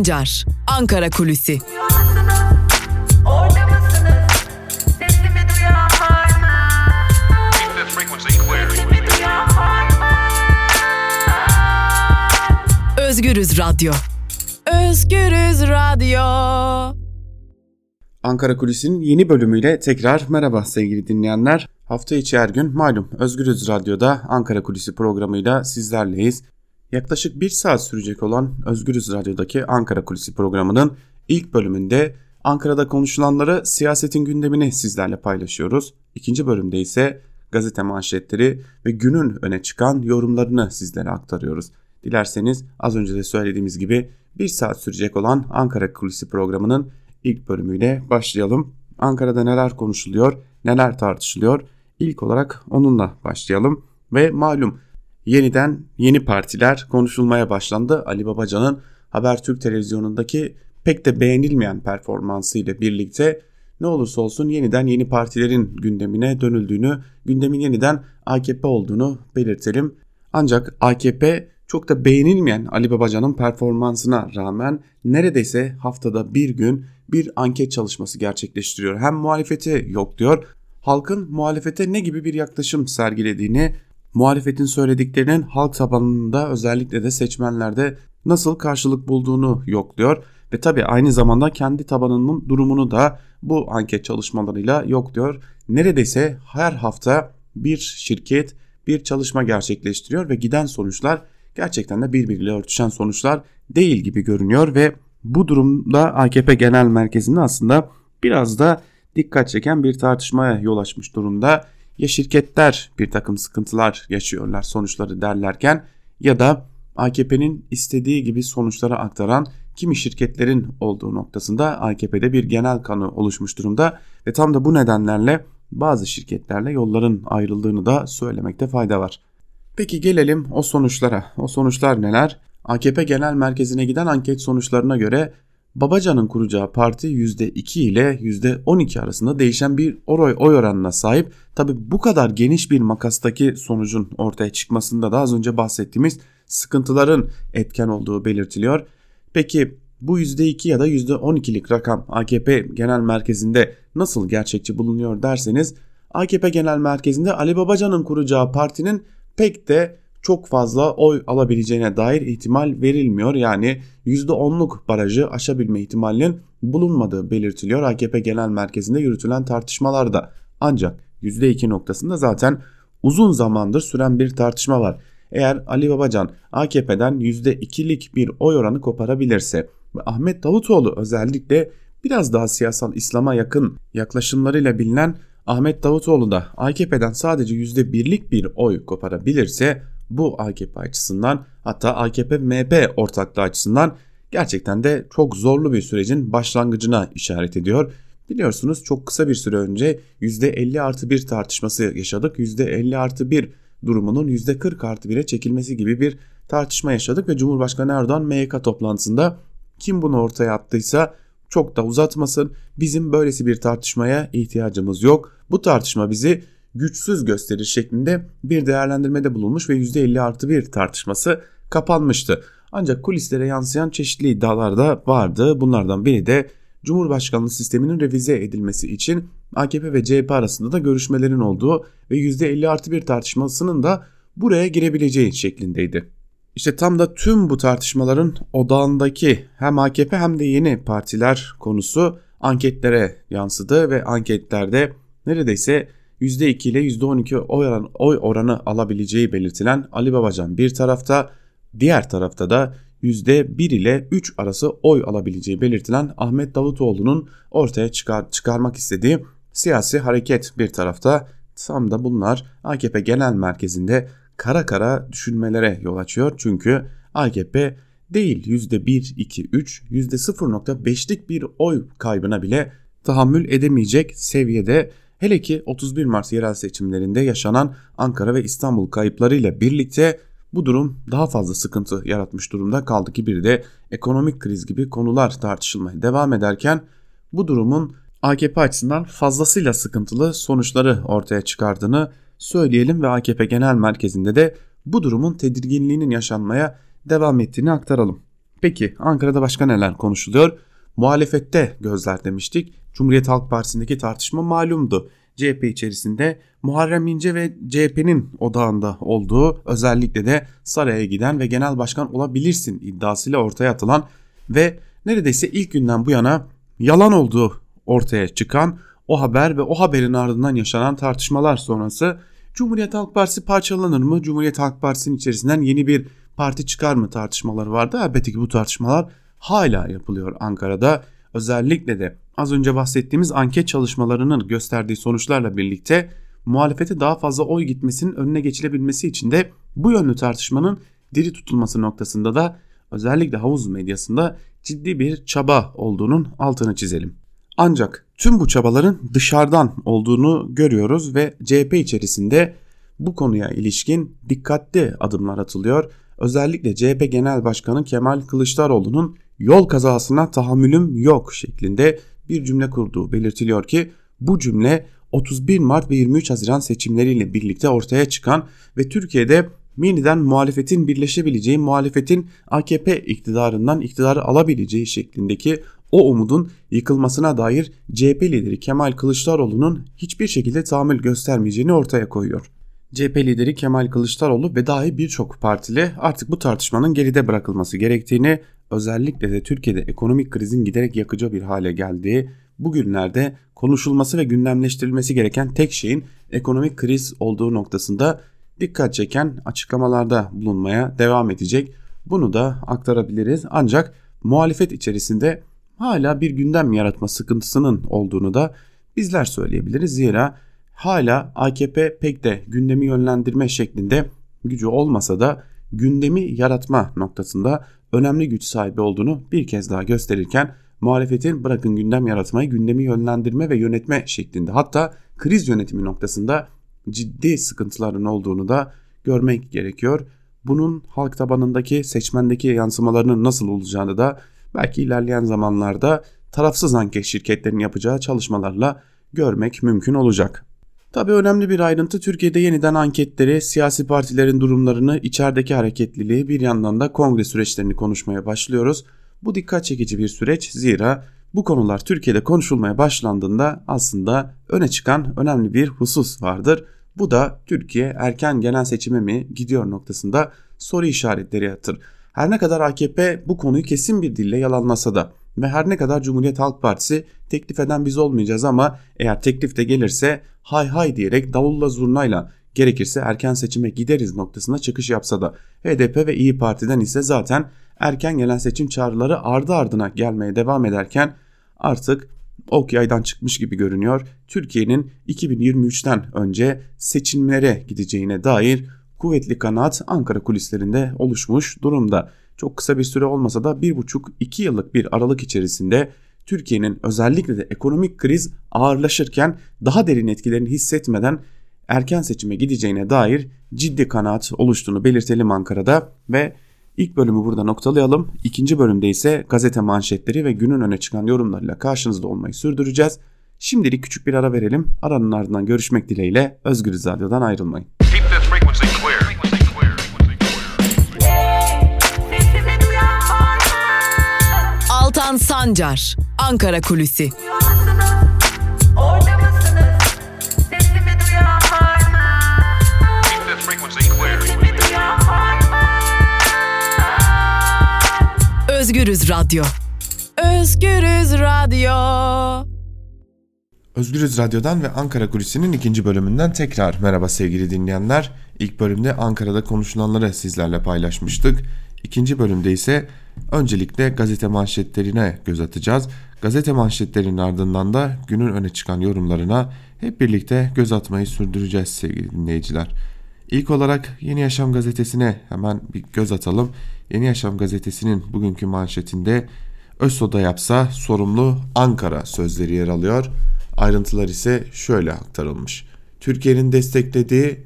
Sancar, Ankara Kulüsi. Özgürüz Radyo. Özgürüz Radyo. Ankara Kulisi'nin yeni bölümüyle tekrar merhaba sevgili dinleyenler. Hafta içi her gün malum Özgürüz Radyo'da Ankara Kulisi programıyla sizlerleyiz. Yaklaşık bir saat sürecek olan Özgürüz Radyo'daki Ankara Kulisi programının ilk bölümünde Ankara'da konuşulanları siyasetin gündemini sizlerle paylaşıyoruz. İkinci bölümde ise gazete manşetleri ve günün öne çıkan yorumlarını sizlere aktarıyoruz. Dilerseniz az önce de söylediğimiz gibi bir saat sürecek olan Ankara Kulisi programının ilk bölümüyle başlayalım. Ankara'da neler konuşuluyor, neler tartışılıyor? İlk olarak onunla başlayalım ve malum yeniden yeni partiler konuşulmaya başlandı. Ali Babacan'ın Habertürk televizyonundaki pek de beğenilmeyen performansı ile birlikte ne olursa olsun yeniden yeni partilerin gündemine dönüldüğünü, gündemin yeniden AKP olduğunu belirtelim. Ancak AKP çok da beğenilmeyen Ali Babacan'ın performansına rağmen neredeyse haftada bir gün bir anket çalışması gerçekleştiriyor. Hem muhalefeti yok diyor, halkın muhalefete ne gibi bir yaklaşım sergilediğini, muhalefetin söylediklerinin halk tabanında özellikle de seçmenlerde nasıl karşılık bulduğunu yokluyor. Ve tabi aynı zamanda kendi tabanının durumunu da bu anket çalışmalarıyla yokluyor. Neredeyse her hafta bir şirket bir çalışma gerçekleştiriyor ve giden sonuçlar gerçekten de birbiriyle örtüşen sonuçlar değil gibi görünüyor ve bu durumda AKP Genel Merkezi'nde aslında biraz da dikkat çeken bir tartışmaya yol açmış durumda. Ya şirketler bir takım sıkıntılar yaşıyorlar sonuçları derlerken ya da AKP'nin istediği gibi sonuçlara aktaran kimi şirketlerin olduğu noktasında AKP'de bir genel kanı oluşmuş durumda ve tam da bu nedenlerle bazı şirketlerle yolların ayrıldığını da söylemekte fayda var. Peki gelelim o sonuçlara. O sonuçlar neler? AKP Genel Merkezi'ne giden anket sonuçlarına göre Babacan'ın kuracağı parti %2 ile %12 arasında değişen bir oy, oy oranına sahip. Tabi bu kadar geniş bir makastaki sonucun ortaya çıkmasında da az önce bahsettiğimiz sıkıntıların etken olduğu belirtiliyor. Peki bu %2 ya da %12'lik rakam AKP Genel Merkezi'nde nasıl gerçekçi bulunuyor derseniz AKP Genel Merkezi'nde Ali Babacan'ın kuracağı partinin pek de çok fazla oy alabileceğine dair ihtimal verilmiyor. Yani %10'luk barajı aşabilme ihtimalinin bulunmadığı belirtiliyor AKP Genel Merkezi'nde yürütülen tartışmalarda. Ancak %2 noktasında zaten uzun zamandır süren bir tartışma var. Eğer Ali Babacan AKP'den %2'lik bir oy oranı koparabilirse ve Ahmet Davutoğlu özellikle biraz daha siyasal İslam'a yakın yaklaşımlarıyla bilinen Ahmet Davutoğlu da AKP'den sadece %1'lik bir oy koparabilirse bu AKP açısından hatta AKP-MHP ortaklığı açısından gerçekten de çok zorlu bir sürecin başlangıcına işaret ediyor. Biliyorsunuz çok kısa bir süre önce %50 artı 1 tartışması yaşadık. %50 artı 1 durumunun %40 artı 1'e çekilmesi gibi bir tartışma yaşadık ve Cumhurbaşkanı Erdoğan MYK toplantısında kim bunu ortaya attıysa çok da uzatmasın. Bizim böylesi bir tartışmaya ihtiyacımız yok. Bu tartışma bizi güçsüz gösterir şeklinde bir değerlendirmede bulunmuş ve %50 artı bir tartışması kapanmıştı. Ancak kulislere yansıyan çeşitli iddialar da vardı. Bunlardan biri de Cumhurbaşkanlığı sisteminin revize edilmesi için AKP ve CHP arasında da görüşmelerin olduğu ve %50 artı bir tartışmasının da buraya girebileceği şeklindeydi. İşte tam da tüm bu tartışmaların odağındaki hem AKP hem de yeni partiler konusu anketlere yansıdı ve anketlerde neredeyse %2 ile %12 oy, oran, oy oranı alabileceği belirtilen Ali Babacan bir tarafta, diğer tarafta da %1 ile 3 arası oy alabileceği belirtilen Ahmet Davutoğlu'nun ortaya çıkar, çıkarmak istediği siyasi hareket bir tarafta. Tam da bunlar AKP Genel Merkezi'nde kara kara düşünmelere yol açıyor. Çünkü AKP değil %1, 2, 3, %0.5'lik bir oy kaybına bile tahammül edemeyecek seviyede Hele ki 31 Mart yerel seçimlerinde yaşanan Ankara ve İstanbul kayıplarıyla birlikte bu durum daha fazla sıkıntı yaratmış durumda kaldı ki bir de ekonomik kriz gibi konular tartışılmaya devam ederken bu durumun AKP açısından fazlasıyla sıkıntılı sonuçları ortaya çıkardığını söyleyelim ve AKP Genel Merkezi'nde de bu durumun tedirginliğinin yaşanmaya devam ettiğini aktaralım. Peki Ankara'da başka neler konuşuluyor? Muhalefette gözler demiştik. Cumhuriyet Halk Partisi'ndeki tartışma malumdu. CHP içerisinde Muharrem İnce ve CHP'nin odağında olduğu özellikle de saraya giden ve genel başkan olabilirsin iddiasıyla ortaya atılan ve neredeyse ilk günden bu yana yalan olduğu ortaya çıkan o haber ve o haberin ardından yaşanan tartışmalar sonrası Cumhuriyet Halk Partisi parçalanır mı? Cumhuriyet Halk Partisi'nin içerisinden yeni bir parti çıkar mı tartışmaları vardı. Elbette ki bu tartışmalar hala yapılıyor Ankara'da. Özellikle de az önce bahsettiğimiz anket çalışmalarının gösterdiği sonuçlarla birlikte muhalefete daha fazla oy gitmesinin önüne geçilebilmesi için de bu yönlü tartışmanın diri tutulması noktasında da özellikle havuz medyasında ciddi bir çaba olduğunun altını çizelim. Ancak tüm bu çabaların dışarıdan olduğunu görüyoruz ve CHP içerisinde bu konuya ilişkin dikkatli adımlar atılıyor. Özellikle CHP Genel Başkanı Kemal Kılıçdaroğlu'nun yol kazasına tahammülüm yok şeklinde bir cümle kurduğu belirtiliyor ki bu cümle 31 Mart ve 23 Haziran seçimleriyle birlikte ortaya çıkan ve Türkiye'de yeniden muhalefetin birleşebileceği, muhalefetin AKP iktidarından iktidarı alabileceği şeklindeki o umudun yıkılmasına dair CHP lideri Kemal Kılıçdaroğlu'nun hiçbir şekilde tahammül göstermeyeceğini ortaya koyuyor. CHP lideri Kemal Kılıçdaroğlu ve dahi birçok partili artık bu tartışmanın geride bırakılması gerektiğini, özellikle de Türkiye'de ekonomik krizin giderek yakıcı bir hale geldiği, bugünlerde konuşulması ve gündemleştirilmesi gereken tek şeyin ekonomik kriz olduğu noktasında dikkat çeken açıklamalarda bulunmaya devam edecek. Bunu da aktarabiliriz. Ancak muhalefet içerisinde hala bir gündem yaratma sıkıntısının olduğunu da bizler söyleyebiliriz. Zira hala AKP pek de gündemi yönlendirme şeklinde gücü olmasa da gündemi yaratma noktasında önemli güç sahibi olduğunu bir kez daha gösterirken muhalefetin bırakın gündem yaratmayı gündemi yönlendirme ve yönetme şeklinde hatta kriz yönetimi noktasında ciddi sıkıntıların olduğunu da görmek gerekiyor. Bunun halk tabanındaki seçmendeki yansımalarının nasıl olacağını da belki ilerleyen zamanlarda tarafsız anket şirketlerinin yapacağı çalışmalarla görmek mümkün olacak. Tabii önemli bir ayrıntı Türkiye'de yeniden anketleri, siyasi partilerin durumlarını, içerideki hareketliliği bir yandan da kongre süreçlerini konuşmaya başlıyoruz. Bu dikkat çekici bir süreç zira bu konular Türkiye'de konuşulmaya başlandığında aslında öne çıkan önemli bir husus vardır. Bu da Türkiye erken genel seçime mi gidiyor noktasında soru işaretleri yatır. Her ne kadar AKP bu konuyu kesin bir dille yalanlasa da ve her ne kadar Cumhuriyet Halk Partisi teklif eden biz olmayacağız ama eğer teklif de gelirse hay hay diyerek davulla zurnayla gerekirse erken seçime gideriz noktasına çıkış yapsa da HDP ve İyi Parti'den ise zaten erken gelen seçim çağrıları ardı ardına gelmeye devam ederken artık ok yaydan çıkmış gibi görünüyor. Türkiye'nin 2023'ten önce seçimlere gideceğine dair kuvvetli kanaat Ankara kulislerinde oluşmuş durumda. Çok kısa bir süre olmasa da 1,5-2 yıllık bir aralık içerisinde Türkiye'nin özellikle de ekonomik kriz ağırlaşırken daha derin etkilerini hissetmeden erken seçime gideceğine dair ciddi kanaat oluştuğunu belirtelim Ankara'da ve ilk bölümü burada noktalayalım. İkinci bölümde ise gazete manşetleri ve günün öne çıkan yorumlarıyla karşınızda olmayı sürdüreceğiz. Şimdilik küçük bir ara verelim. Aranın ardından görüşmek dileğiyle Özgür Radyo'dan ayrılmayın. Altan Sancar, Ankara Kulüsi. Özgürüz Radyo. Özgürüz Radyo. Özgürüz Radyo'dan ve Ankara Kulisi'nin ikinci bölümünden tekrar merhaba sevgili dinleyenler. İlk bölümde Ankara'da konuşulanları sizlerle paylaşmıştık. İkinci bölümde ise öncelikle gazete manşetlerine göz atacağız. Gazete manşetlerinin ardından da günün öne çıkan yorumlarına hep birlikte göz atmayı sürdüreceğiz sevgili dinleyiciler. İlk olarak Yeni Yaşam gazetesine hemen bir göz atalım. Yeni Yaşam gazetesinin bugünkü manşetinde ÖSO'da yapsa sorumlu Ankara sözleri yer alıyor. Ayrıntılar ise şöyle aktarılmış. Türkiye'nin desteklediği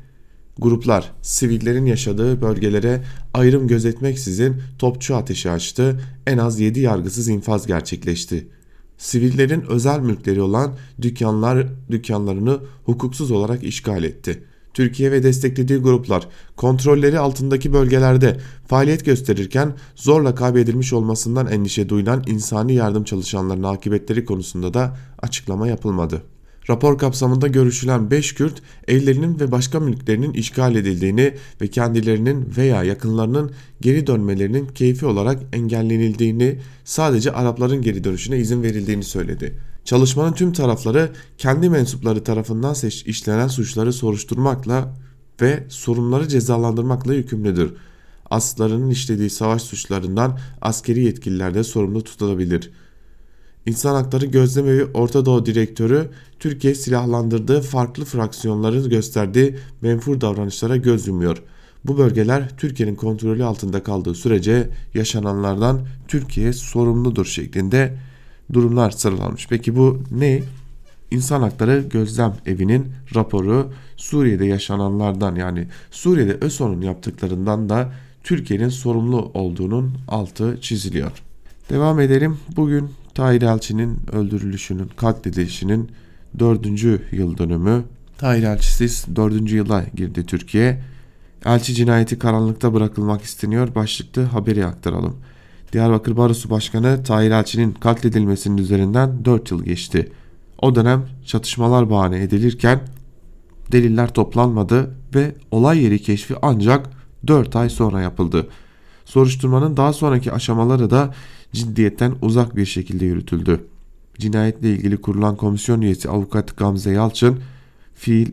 gruplar sivillerin yaşadığı bölgelere ayrım gözetmeksizin topçu ateşi açtı. En az 7 yargısız infaz gerçekleşti. Sivillerin özel mülkleri olan dükkanlar dükkanlarını hukuksuz olarak işgal etti. Türkiye ve desteklediği gruplar kontrolleri altındaki bölgelerde faaliyet gösterirken zorla kaybedilmiş olmasından endişe duyulan insani yardım çalışanlarının akıbetleri konusunda da açıklama yapılmadı. Rapor kapsamında görüşülen 5 Kürt evlerinin ve başka mülklerinin işgal edildiğini ve kendilerinin veya yakınlarının geri dönmelerinin keyfi olarak engellenildiğini sadece Arapların geri dönüşüne izin verildiğini söyledi. Çalışmanın tüm tarafları kendi mensupları tarafından işlenen suçları soruşturmakla ve sorumluları cezalandırmakla yükümlüdür. Aslarının işlediği savaş suçlarından askeri yetkililer de sorumlu tutulabilir.'' İnsan Hakları Gözlemevi Orta Doğu Direktörü Türkiye silahlandırdığı farklı fraksiyonları gösterdiği menfur davranışlara göz yumuyor. Bu bölgeler Türkiye'nin kontrolü altında kaldığı sürece yaşananlardan Türkiye sorumludur şeklinde durumlar sıralanmış. Peki bu ne? İnsan Hakları Gözlem Evi'nin raporu Suriye'de yaşananlardan yani Suriye'de ÖSO'nun yaptıklarından da Türkiye'nin sorumlu olduğunun altı çiziliyor. Devam edelim. Bugün Tahir Elçi'nin öldürülüşünün, katledilişinin dördüncü yıl dönümü. Tahir Elçisiz dördüncü yıla girdi Türkiye. Elçi cinayeti karanlıkta bırakılmak isteniyor. Başlıklı haberi aktaralım. Diyarbakır Barosu Başkanı Tahir Elçi'nin katledilmesinin üzerinden 4 yıl geçti. O dönem çatışmalar bahane edilirken deliller toplanmadı ve olay yeri keşfi ancak 4 ay sonra yapıldı. Soruşturmanın daha sonraki aşamaları da ciddiyetten uzak bir şekilde yürütüldü. Cinayetle ilgili kurulan komisyon üyesi avukat Gamze Yalçın, fiil,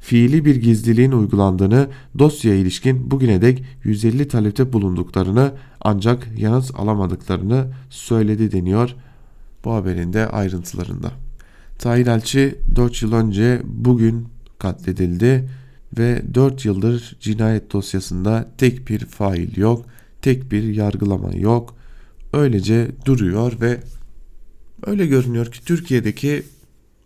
fiili bir gizliliğin uygulandığını, dosyaya ilişkin bugüne dek 150 talepte bulunduklarını ancak yanıt alamadıklarını söyledi deniyor bu haberin de ayrıntılarında. Tahir Elçi 4 yıl önce bugün katledildi ve 4 yıldır cinayet dosyasında tek bir fail yok, tek bir yargılama yok öylece duruyor ve öyle görünüyor ki Türkiye'deki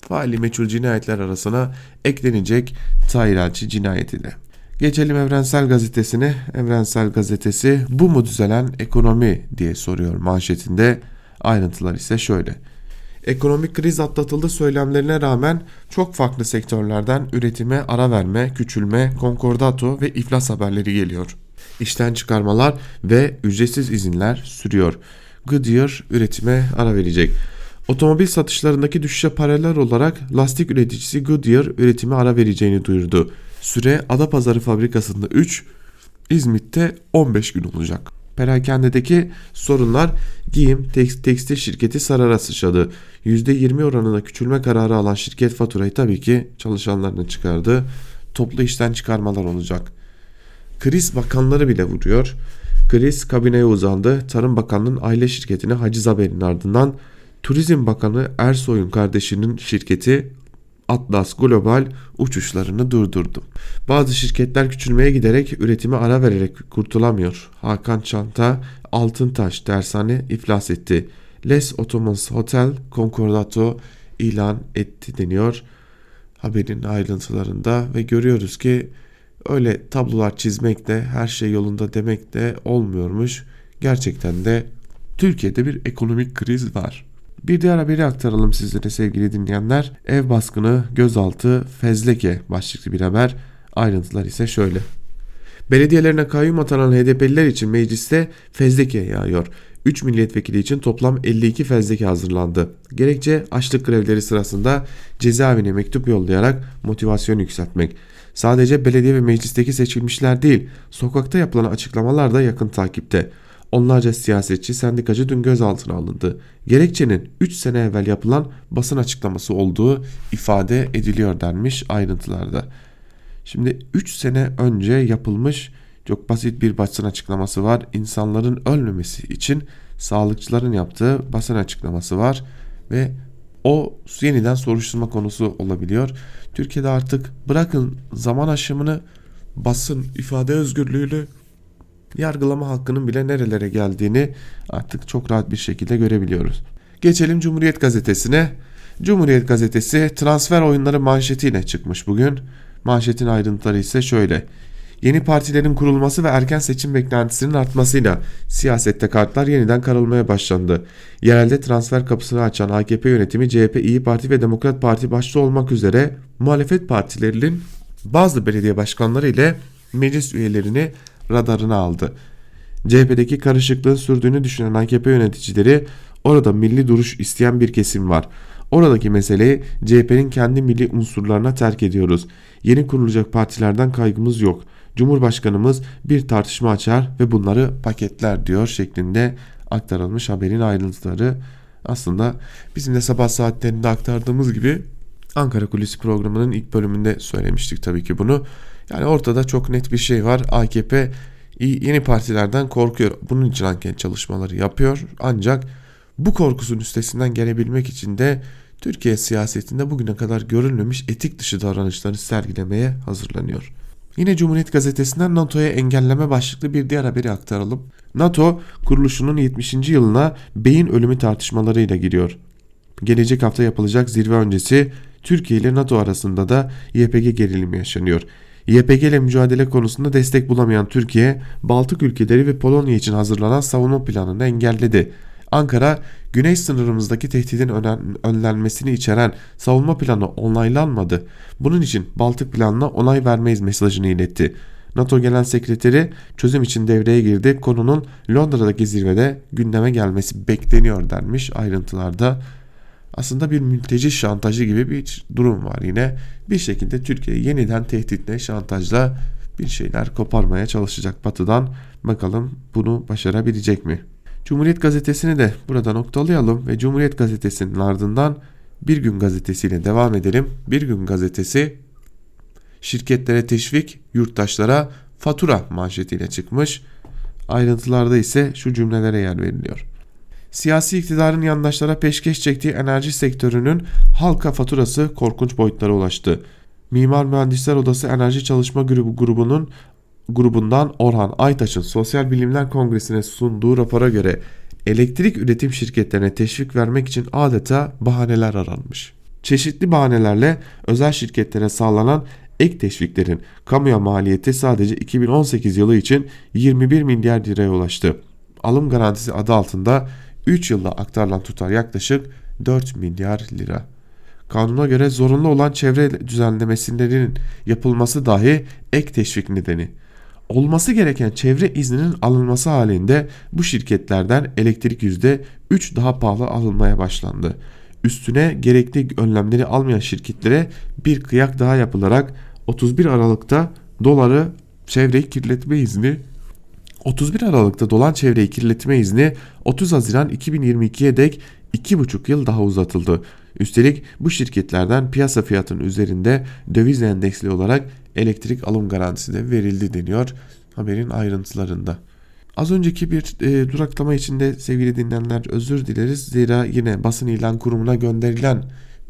faali meçhul cinayetler arasına eklenecek Tahir Elçi cinayeti de. Geçelim Evrensel Gazetesi'ne. Evrensel Gazetesi bu mu düzelen ekonomi diye soruyor manşetinde. Ayrıntılar ise şöyle. Ekonomik kriz atlatıldı söylemlerine rağmen çok farklı sektörlerden üretime ara verme, küçülme, konkordato ve iflas haberleri geliyor işten çıkarmalar ve ücretsiz izinler sürüyor. Goodyear üretime ara verecek. Otomobil satışlarındaki düşüşe paralel olarak lastik üreticisi Goodyear üretime ara vereceğini duyurdu. Süre Adapazarı fabrikasında 3, İzmit'te 15 gün olacak. Perakendedeki sorunlar giyim tekstil şirketi Sarar'a sıçradı. %20 oranında küçülme kararı alan şirket faturayı tabii ki çalışanlarına çıkardı. Toplu işten çıkarmalar olacak. Kriz bakanları bile vuruyor. Kriz kabineye uzandı. Tarım Bakanlığı'nın aile şirketine haciz haberinin ardından Turizm Bakanı Ersoy'un kardeşinin şirketi Atlas Global uçuşlarını durdurdu. Bazı şirketler küçülmeye giderek üretime ara vererek kurtulamıyor. Hakan Çanta Altıntaş Tersane iflas etti. Les Ottomans Hotel Concordato ilan etti deniyor haberin ayrıntılarında ve görüyoruz ki öyle tablolar çizmek de her şey yolunda demek de olmuyormuş. Gerçekten de Türkiye'de bir ekonomik kriz var. Bir diğer haberi aktaralım sizlere sevgili dinleyenler. Ev baskını gözaltı fezleke başlıklı bir haber. Ayrıntılar ise şöyle. Belediyelerine kayyum atanan HDP'liler için mecliste fezleke yağıyor. 3 milletvekili için toplam 52 fezleke hazırlandı. Gerekçe açlık grevleri sırasında cezaevine mektup yollayarak motivasyon yükseltmek. Sadece belediye ve meclisteki seçilmişler değil, sokakta yapılan açıklamalar da yakın takipte. Onlarca siyasetçi, sendikacı dün gözaltına alındı. Gerekçenin 3 sene evvel yapılan basın açıklaması olduğu ifade ediliyor denmiş ayrıntılarda. Şimdi 3 sene önce yapılmış çok basit bir basın açıklaması var. İnsanların ölmemesi için sağlıkçıların yaptığı basın açıklaması var ve o yeniden soruşturma konusu olabiliyor. Türkiye'de artık bırakın zaman aşımını basın ifade özgürlüğünü yargılama hakkının bile nerelere geldiğini artık çok rahat bir şekilde görebiliyoruz. Geçelim Cumhuriyet Gazetesi'ne. Cumhuriyet Gazetesi transfer oyunları manşetiyle çıkmış bugün. Manşetin ayrıntıları ise şöyle. Yeni partilerin kurulması ve erken seçim beklentisinin artmasıyla siyasette kartlar yeniden karılmaya başlandı. Yerelde transfer kapısını açan AKP yönetimi CHP, İyi Parti ve Demokrat Parti başta olmak üzere muhalefet partilerinin bazı belediye başkanları ile meclis üyelerini radarına aldı. CHP'deki karışıklığın sürdüğünü düşünen AKP yöneticileri orada milli duruş isteyen bir kesim var. Oradaki meseleyi CHP'nin kendi milli unsurlarına terk ediyoruz. Yeni kurulacak partilerden kaygımız yok. Cumhurbaşkanımız bir tartışma açar ve bunları paketler diyor şeklinde aktarılmış haberin ayrıntıları. Aslında bizim de sabah saatlerinde aktardığımız gibi Ankara Kulisi programının ilk bölümünde söylemiştik tabii ki bunu. Yani ortada çok net bir şey var. AKP yeni partilerden korkuyor. Bunun için anket çalışmaları yapıyor. Ancak bu korkusun üstesinden gelebilmek için de Türkiye siyasetinde bugüne kadar görülmemiş etik dışı davranışları sergilemeye hazırlanıyor. Yine Cumhuriyet Gazetesi'nden NATO'ya engelleme başlıklı bir diğer haberi aktaralım. NATO kuruluşunun 70. yılına beyin ölümü tartışmalarıyla giriyor. Gelecek hafta yapılacak zirve öncesi Türkiye ile NATO arasında da YPG gerilimi yaşanıyor. YPG ile mücadele konusunda destek bulamayan Türkiye, Baltık ülkeleri ve Polonya için hazırlanan savunma planını engelledi. Ankara, güney sınırımızdaki tehdidin önlenmesini içeren savunma planı onaylanmadı. Bunun için Baltık planına onay vermeyiz mesajını iletti. NATO Genel Sekreteri çözüm için devreye girdi. Konunun Londra'daki zirvede gündeme gelmesi bekleniyor denmiş ayrıntılarda. Aslında bir mülteci şantajı gibi bir durum var yine. Bir şekilde Türkiye yeniden tehditle, şantajla bir şeyler koparmaya çalışacak batıdan. Bakalım bunu başarabilecek mi? Cumhuriyet Gazetesi'ni de burada noktalayalım ve Cumhuriyet Gazetesi'nin ardından Bir Gün Gazetesi'yle devam edelim. Bir Gün Gazetesi şirketlere teşvik, yurttaşlara fatura manşetiyle çıkmış. Ayrıntılarda ise şu cümlelere yer veriliyor. Siyasi iktidarın yandaşlara peşkeş çektiği enerji sektörünün halka faturası korkunç boyutlara ulaştı. Mimar Mühendisler Odası Enerji Çalışma Grubu grubunun grubundan Orhan Aytaç'ın Sosyal Bilimler Kongresi'ne sunduğu rapora göre elektrik üretim şirketlerine teşvik vermek için adeta bahaneler aranmış. Çeşitli bahanelerle özel şirketlere sağlanan ek teşviklerin kamuya maliyeti sadece 2018 yılı için 21 milyar liraya ulaştı. Alım garantisi adı altında 3 yılda aktarılan tutar yaklaşık 4 milyar lira. Kanuna göre zorunlu olan çevre düzenlemesinin yapılması dahi ek teşvik nedeni. Olması gereken çevre izninin alınması halinde bu şirketlerden elektrik %3 daha pahalı alınmaya başlandı. Üstüne gerekli önlemleri almayan şirketlere bir kıyak daha yapılarak 31 Aralık'ta doları çevreyi kirletme izni 31 Aralık'ta dolan çevreyi kirletme izni 30 Haziran 2022'ye dek 2,5 yıl daha uzatıldı. Üstelik bu şirketlerden piyasa fiyatının üzerinde döviz endeksli olarak elektrik alım garantisi de verildi deniyor haberin ayrıntılarında. Az önceki bir e, duraklama içinde sevgili dinleyenler özür dileriz. Zira yine basın ilan kurumuna gönderilen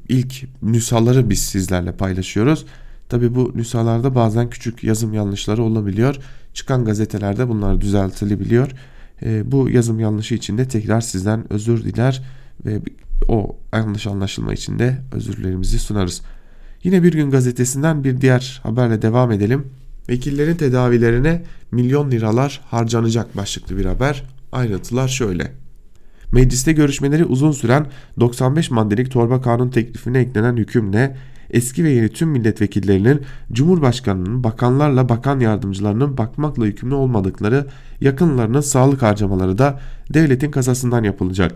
ilk nüshaları biz sizlerle paylaşıyoruz. Tabi bu nüshalarda bazen küçük yazım yanlışları olabiliyor. Çıkan gazetelerde bunlar düzeltilebiliyor. E, bu yazım yanlışı için de tekrar sizden özür diler ve o yanlış anlaşılma için de özürlerimizi sunarız. Yine bir gün gazetesinden bir diğer haberle devam edelim. Vekillerin tedavilerine milyon liralar harcanacak başlıklı bir haber. Ayrıntılar şöyle. Mecliste görüşmeleri uzun süren 95 maddelik torba kanun teklifine eklenen hükümle eski ve yeni tüm milletvekillerinin Cumhurbaşkanının bakanlarla bakan yardımcılarının bakmakla yükümlü olmadıkları yakınlarının sağlık harcamaları da devletin kasasından yapılacak.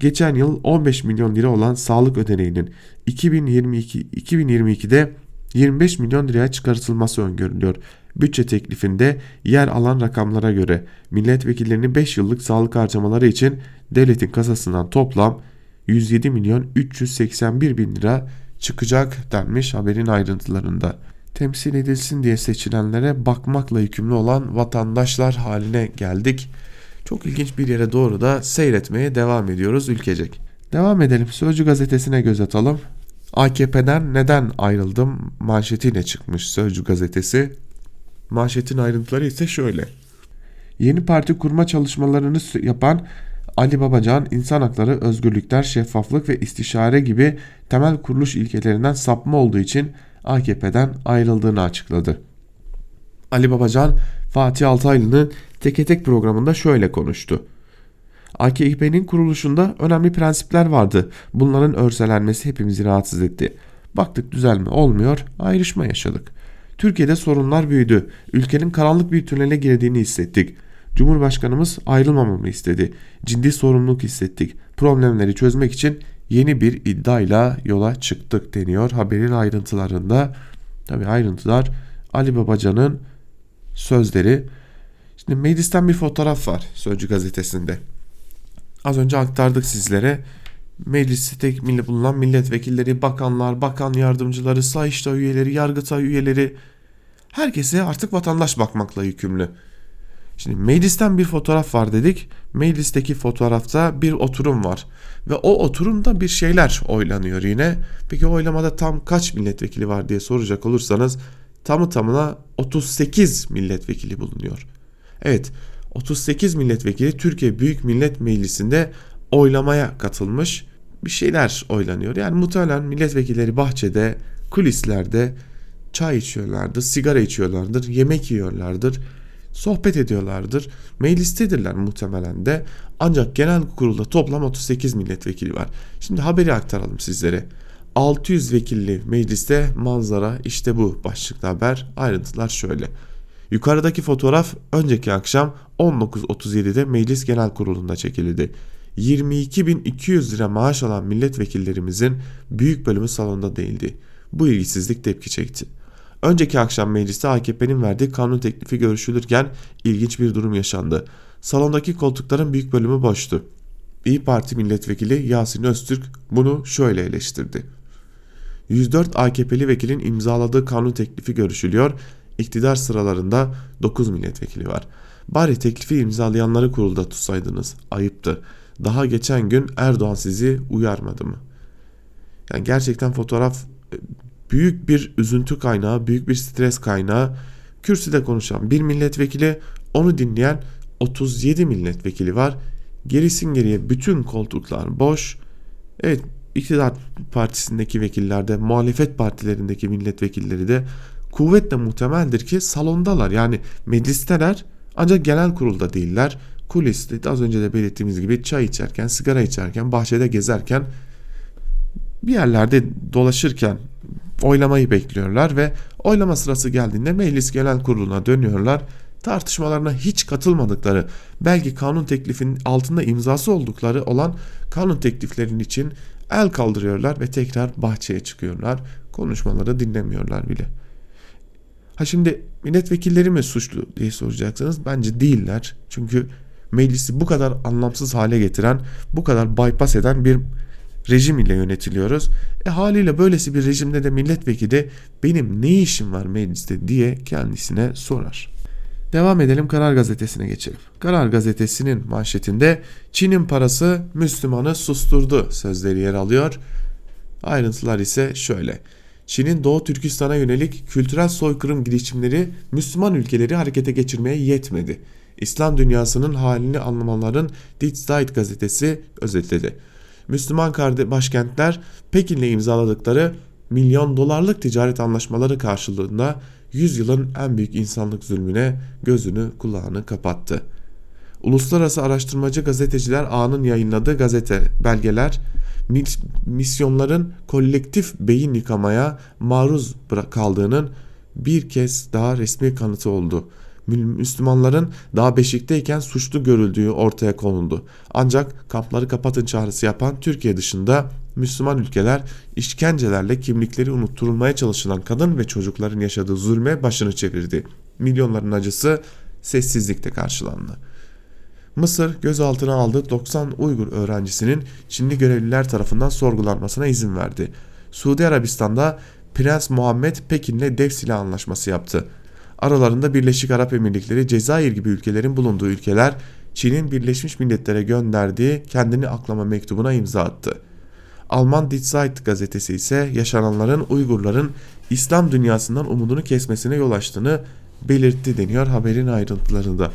Geçen yıl 15 milyon lira olan sağlık ödeneğinin 2022 2022'de 25 milyon liraya çıkartılması öngörülüyor. Bütçe teklifinde yer alan rakamlara göre milletvekillerinin 5 yıllık sağlık harcamaları için devletin kasasından toplam 107 milyon 381 bin lira çıkacak denmiş haberin ayrıntılarında. Temsil edilsin diye seçilenlere bakmakla yükümlü olan vatandaşlar haline geldik. Çok ilginç bir yere doğru da seyretmeye devam ediyoruz ülkecek. Devam edelim. Sözcü gazetesine göz atalım. AKP'den neden ayrıldım manşetiyle çıkmış Sözcü gazetesi. Manşetin ayrıntıları ise şöyle. Yeni parti kurma çalışmalarını yapan Ali Babacan insan hakları, özgürlükler, şeffaflık ve istişare gibi temel kuruluş ilkelerinden sapma olduğu için AKP'den ayrıldığını açıkladı. Ali Babacan Fatih Altaylı'nın Teke Tek programında şöyle konuştu. AKP'nin kuruluşunda önemli prensipler vardı. Bunların örselenmesi hepimizi rahatsız etti. Baktık düzelme olmuyor, ayrışma yaşadık. Türkiye'de sorunlar büyüdü. Ülkenin karanlık bir tünele girdiğini hissettik. Cumhurbaşkanımız ayrılmamamı istedi. Ciddi sorumluluk hissettik. Problemleri çözmek için yeni bir iddiayla yola çıktık deniyor haberin ayrıntılarında. Tabi ayrıntılar Ali Babacan'ın sözleri. Şimdi meclisten bir fotoğraf var Sözcü gazetesinde. Az önce aktardık sizlere. Mecliste bulunan milletvekilleri, bakanlar, bakan yardımcıları, Sayıştay üyeleri, Yargıtay üyeleri herkese artık vatandaş bakmakla yükümlü. Şimdi meclisten bir fotoğraf var dedik. Meclisteki fotoğrafta bir oturum var. Ve o oturumda bir şeyler oylanıyor yine. Peki oylamada tam kaç milletvekili var diye soracak olursanız tamı tamına 38 milletvekili bulunuyor. Evet 38 milletvekili Türkiye Büyük Millet Meclisi'nde oylamaya katılmış bir şeyler oylanıyor. Yani muhtemelen milletvekilleri bahçede, kulislerde çay içiyorlardır, sigara içiyorlardır, yemek yiyorlardır, sohbet ediyorlardır. Meclistedirler muhtemelen de. Ancak genel kurulda toplam 38 milletvekili var. Şimdi haberi aktaralım sizlere. 600 vekilli mecliste manzara işte bu başlıklı haber. Ayrıntılar şöyle. Yukarıdaki fotoğraf önceki akşam 19.37'de Meclis Genel Kurulu'nda çekildi. 22.200 lira maaş alan milletvekillerimizin büyük bölümü salonda değildi. Bu ilgisizlik tepki çekti. Önceki akşam mecliste AKP'nin verdiği kanun teklifi görüşülürken ilginç bir durum yaşandı. Salondaki koltukların büyük bölümü boştu. İyi Parti milletvekili Yasin Öztürk bunu şöyle eleştirdi. 104 AKP'li vekilin imzaladığı kanun teklifi görüşülüyor. İktidar sıralarında 9 milletvekili var. Bari teklifi imzalayanları kurulda tutsaydınız. Ayıptı. Daha geçen gün Erdoğan sizi uyarmadı mı? Yani gerçekten fotoğraf e, büyük bir üzüntü kaynağı, büyük bir stres kaynağı. Kürsüde konuşan bir milletvekili, onu dinleyen 37 milletvekili var. Gerisin geriye bütün koltuklar boş. Evet iktidar partisindeki vekillerde, muhalefet partilerindeki milletvekilleri de kuvvetle muhtemeldir ki salondalar. Yani meclisteler ancak genel kurulda değiller. Kuliste az önce de belirttiğimiz gibi çay içerken, sigara içerken, bahçede gezerken bir yerlerde dolaşırken oylamayı bekliyorlar ve oylama sırası geldiğinde meclis genel kuruluna dönüyorlar. Tartışmalarına hiç katılmadıkları, belki kanun teklifinin altında imzası oldukları olan kanun tekliflerinin için el kaldırıyorlar ve tekrar bahçeye çıkıyorlar. Konuşmaları dinlemiyorlar bile. Ha şimdi milletvekilleri mi suçlu diye soracaksınız. Bence değiller. Çünkü meclisi bu kadar anlamsız hale getiren, bu kadar bypass eden bir rejim ile yönetiliyoruz. E haliyle böylesi bir rejimde de milletvekili benim ne işim var mecliste diye kendisine sorar. Devam edelim Karar Gazetesi'ne geçelim. Karar Gazetesi'nin manşetinde Çin'in parası Müslümanı susturdu sözleri yer alıyor. Ayrıntılar ise şöyle. Çin'in Doğu Türkistan'a yönelik kültürel soykırım girişimleri Müslüman ülkeleri harekete geçirmeye yetmedi. İslam dünyasının halini anlamaların Die Zeit gazetesi özetledi. Müslüman başkentler Pekin'le imzaladıkları milyon dolarlık ticaret anlaşmaları karşılığında 100 yılın en büyük insanlık zulmüne gözünü kulağını kapattı. Uluslararası Araştırmacı Gazeteciler Ağı'nın yayınladığı gazete belgeler misyonların kolektif beyin yıkamaya maruz kaldığının bir kez daha resmi kanıtı oldu. Müslümanların daha beşikteyken suçlu görüldüğü ortaya konuldu. Ancak kampları kapatın çağrısı yapan Türkiye dışında Müslüman ülkeler işkencelerle kimlikleri unutturulmaya çalışılan kadın ve çocukların yaşadığı zulme başını çevirdi. Milyonların acısı sessizlikte karşılandı. Mısır gözaltına aldığı 90 Uygur öğrencisinin Çinli görevliler tarafından sorgulanmasına izin verdi. Suudi Arabistan'da Prens Muhammed Pekin'le dev silah anlaşması yaptı. Aralarında Birleşik Arap Emirlikleri, Cezayir gibi ülkelerin bulunduğu ülkeler Çin'in Birleşmiş Milletler'e gönderdiği kendini aklama mektubuna imza attı. Alman Die Zeit gazetesi ise yaşananların Uygurların İslam dünyasından umudunu kesmesine yol açtığını belirtti deniyor haberin ayrıntılarında.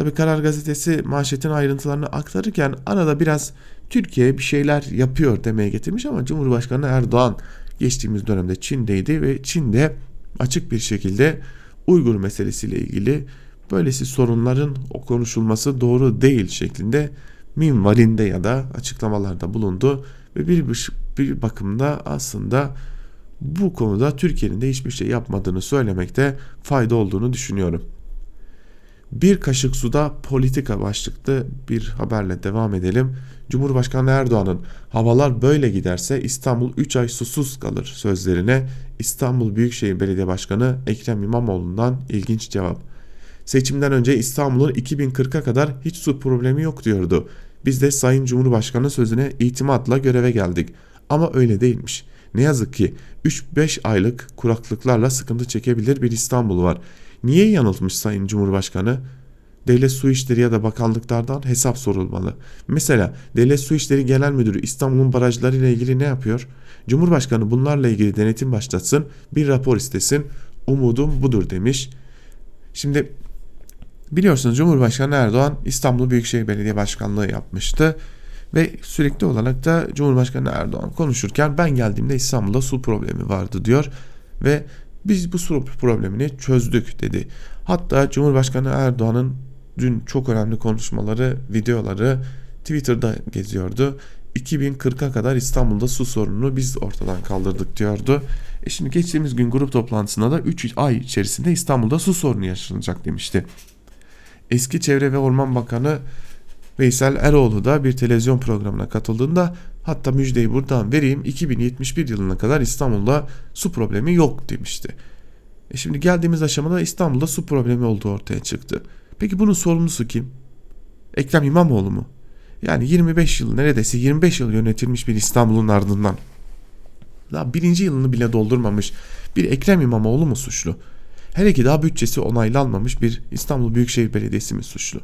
Tabi Karar Gazetesi manşetin ayrıntılarını aktarırken arada biraz Türkiye bir şeyler yapıyor demeye getirmiş ama Cumhurbaşkanı Erdoğan geçtiğimiz dönemde Çin'deydi ve Çin'de açık bir şekilde Uygur meselesiyle ilgili böylesi sorunların o konuşulması doğru değil şeklinde minvalinde ya da açıklamalarda bulundu ve bir, bir bakımda aslında bu konuda Türkiye'nin de hiçbir şey yapmadığını söylemekte fayda olduğunu düşünüyorum. Bir kaşık suda politika başlıklı bir haberle devam edelim. Cumhurbaşkanı Erdoğan'ın havalar böyle giderse İstanbul 3 ay susuz kalır sözlerine İstanbul Büyükşehir Belediye Başkanı Ekrem İmamoğlu'ndan ilginç cevap. Seçimden önce İstanbul'un 2040'a kadar hiç su problemi yok diyordu. Biz de Sayın Cumhurbaşkanı sözüne itimatla göreve geldik. Ama öyle değilmiş. Ne yazık ki 3-5 aylık kuraklıklarla sıkıntı çekebilir bir İstanbul var. Niye yanıltmış Sayın Cumhurbaşkanı? Devlet Su İşleri ya da bakanlıklardan hesap sorulmalı. Mesela Devlet Su İşleri Genel Müdürü İstanbul'un barajları ile ilgili ne yapıyor? Cumhurbaşkanı bunlarla ilgili denetim başlatsın, bir rapor istesin. Umudum budur demiş. Şimdi biliyorsunuz Cumhurbaşkanı Erdoğan İstanbul Büyükşehir Belediye Başkanlığı yapmıştı. Ve sürekli olarak da Cumhurbaşkanı Erdoğan konuşurken ben geldiğimde İstanbul'da su problemi vardı diyor. Ve biz bu problemini çözdük dedi. Hatta Cumhurbaşkanı Erdoğan'ın dün çok önemli konuşmaları, videoları Twitter'da geziyordu. 2040'a kadar İstanbul'da su sorununu biz ortadan kaldırdık diyordu. E şimdi geçtiğimiz gün grup toplantısında da 3 ay içerisinde İstanbul'da su sorunu yaşanacak demişti. Eski Çevre ve Orman Bakanı Veysel Eroğlu da bir televizyon programına katıldığında hatta müjdeyi buradan vereyim 2071 yılına kadar İstanbul'da su problemi yok demişti. E şimdi geldiğimiz aşamada İstanbul'da su problemi olduğu ortaya çıktı. Peki bunun sorumlusu kim? Ekrem İmamoğlu mu? Yani 25 yıl neredeyse 25 yıl yönetilmiş bir İstanbul'un ardından daha birinci yılını bile doldurmamış bir Ekrem İmamoğlu mu suçlu? Hele ki daha bütçesi onaylanmamış bir İstanbul Büyükşehir Belediyesi mi suçlu?